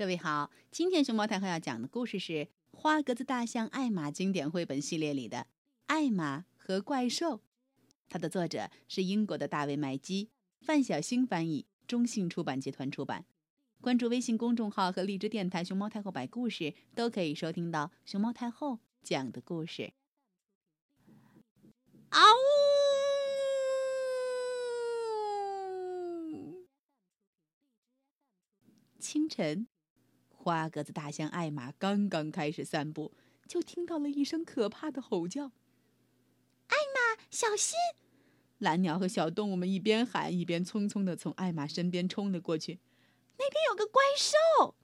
各位好，今天熊猫太后要讲的故事是《花格子大象艾玛》经典绘本系列里的《艾玛和怪兽》，它的作者是英国的大卫·麦基，范小星翻译，中信出版集团出版。关注微信公众号和荔枝电台“熊猫太后摆故事”，都可以收听到熊猫太后讲的故事。啊呜！清晨。花格子大象艾玛刚刚开始散步，就听到了一声可怕的吼叫。艾玛，小心！蓝鸟和小动物们一边喊，一边匆匆地从艾玛身边冲了过去。那边有个怪兽！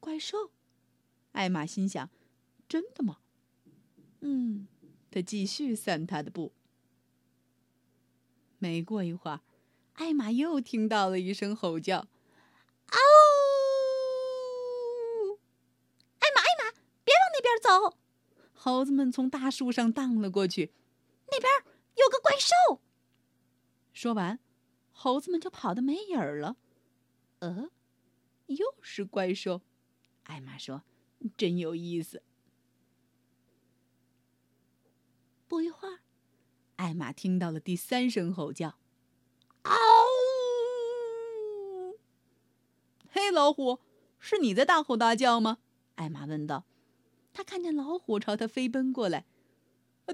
怪兽！艾玛心想：真的吗？嗯，他继续散他的步。没过一会儿，艾玛又听到了一声吼叫。猴子们从大树上荡了过去，那边有个怪兽。说完，猴子们就跑得没影儿了。呃，又是怪兽。艾玛说：“真有意思。”不一会儿，艾玛听到了第三声吼叫：“嗷！”嘿，老虎，是你在大吼大叫吗？艾玛问道。他看见老虎朝他飞奔过来，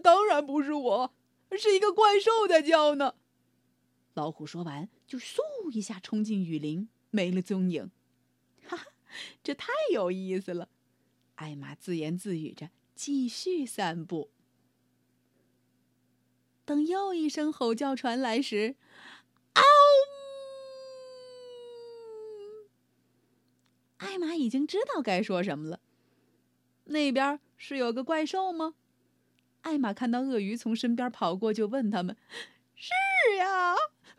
当然不是我，是一个怪兽在叫呢。老虎说完，就嗖一下冲进雨林，没了踪影。哈哈，这太有意思了！艾玛自言自语着，继续散步。等又一声吼叫传来时，嗷！艾玛已经知道该说什么了。那边是有个怪兽吗？艾玛看到鳄鱼从身边跑过，就问他们：“是呀，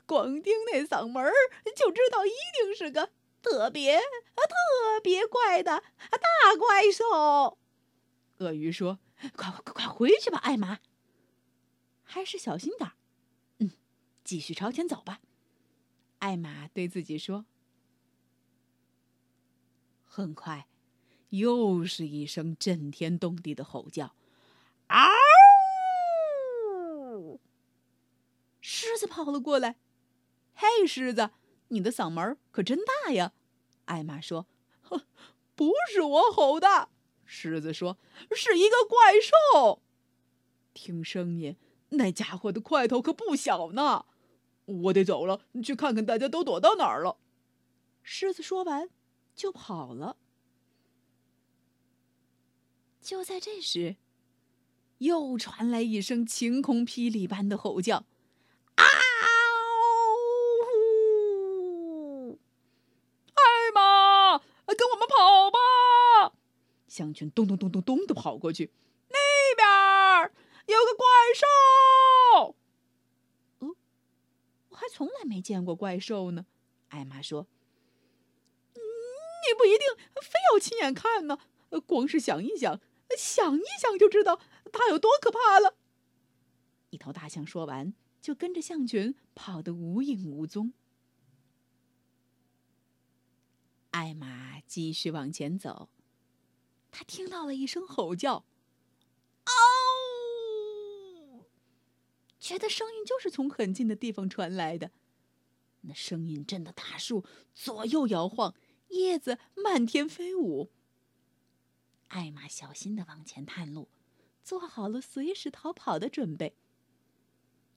光听那嗓门就知道一定是个特别啊特别怪的啊大怪兽。”鳄鱼说：“快快快快回去吧，艾玛，还是小心点嗯，继续朝前走吧。”艾玛对自己说。很快。又是一声震天动地的吼叫，嗷！狮子跑了过来。嘿，狮子，你的嗓门可真大呀！艾玛说：“哼，不是我吼的。”狮子说：“是一个怪兽。听声音，那家伙的块头可不小呢。我得走了，去看看大家都躲到哪儿了。”狮子说完，就跑了。就在这时，又传来一声晴空霹雳般的吼叫：“嗷！”艾玛，跟我们跑吧！象群咚咚咚咚咚的跑过去。那边有个怪兽。哦，我还从来没见过怪兽呢。艾玛说：“你不一定非要亲眼看呢，光是想一想。”想一想就知道它有多可怕了。一头大象说完，就跟着象群跑得无影无踪。艾玛继续往前走，他听到了一声吼叫：“嗷！”觉得声音就是从很近的地方传来的。那声音震得大树左右摇晃，叶子漫天飞舞。艾玛小心的往前探路，做好了随时逃跑的准备。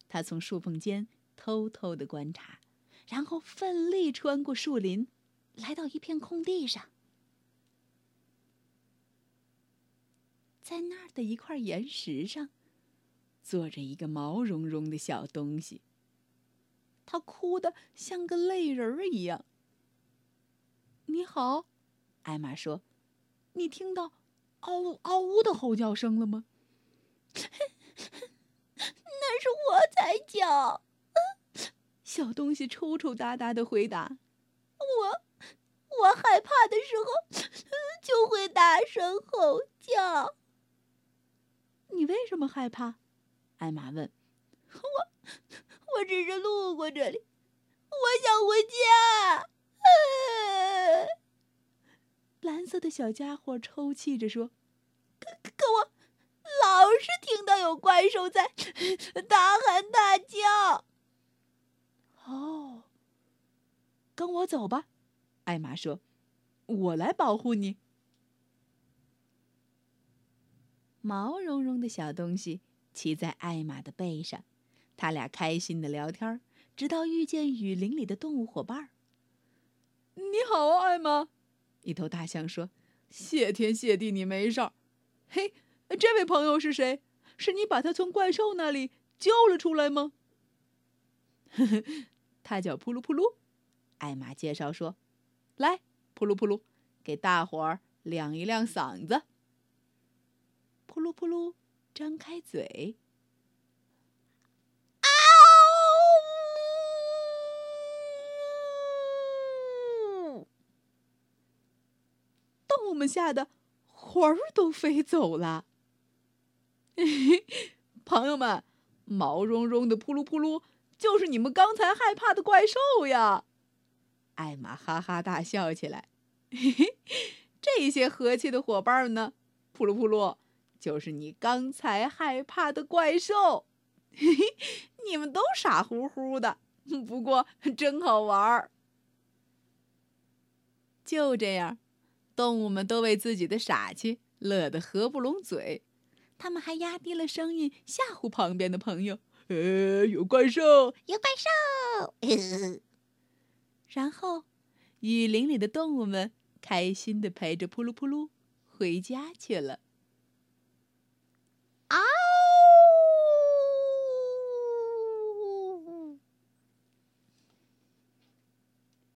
他从树缝间偷偷的观察，然后奋力穿过树林，来到一片空地上。在那儿的一块岩石上，坐着一个毛茸茸的小东西。他哭得像个泪人儿一样。你好，艾玛说：“你听到？”嗷呜嗷呜的吼叫声了吗？那是我在叫。小东西抽抽搭搭的回答：“我，我害怕的时候就会大声吼叫。”你为什么害怕？艾玛问。我，我只是路过这里，我想回家。蓝色的小家伙抽泣着说：“可可我老是听到有怪兽在大喊大叫。”哦，跟我走吧，艾玛说：“我来保护你。”毛茸茸的小东西骑在艾玛的背上，他俩开心的聊天，直到遇见雨林里的动物伙伴。你好啊，艾玛！一头大象说：“谢天谢地，你没事儿。”嘿，这位朋友是谁？是你把他从怪兽那里救了出来吗？呵呵，他叫扑噜扑噜。艾玛介绍说：“来，扑噜扑噜，给大伙儿亮一亮嗓子。”扑噜扑噜，张开嘴。我们吓得魂儿都飞走了。朋友们，毛茸茸的扑噜扑噜就是你们刚才害怕的怪兽呀！艾玛哈哈大笑起来。这些和气的伙伴们呢？扑噜扑噜就是你刚才害怕的怪兽。你们都傻乎乎的，不过真好玩儿。就这样。动物们都为自己的傻气乐得合不拢嘴，他们还压低了声音吓唬旁边的朋友：“呃，有怪兽，有怪兽！”然后，雨林里的动物们开心的陪着扑噜扑噜回家去了。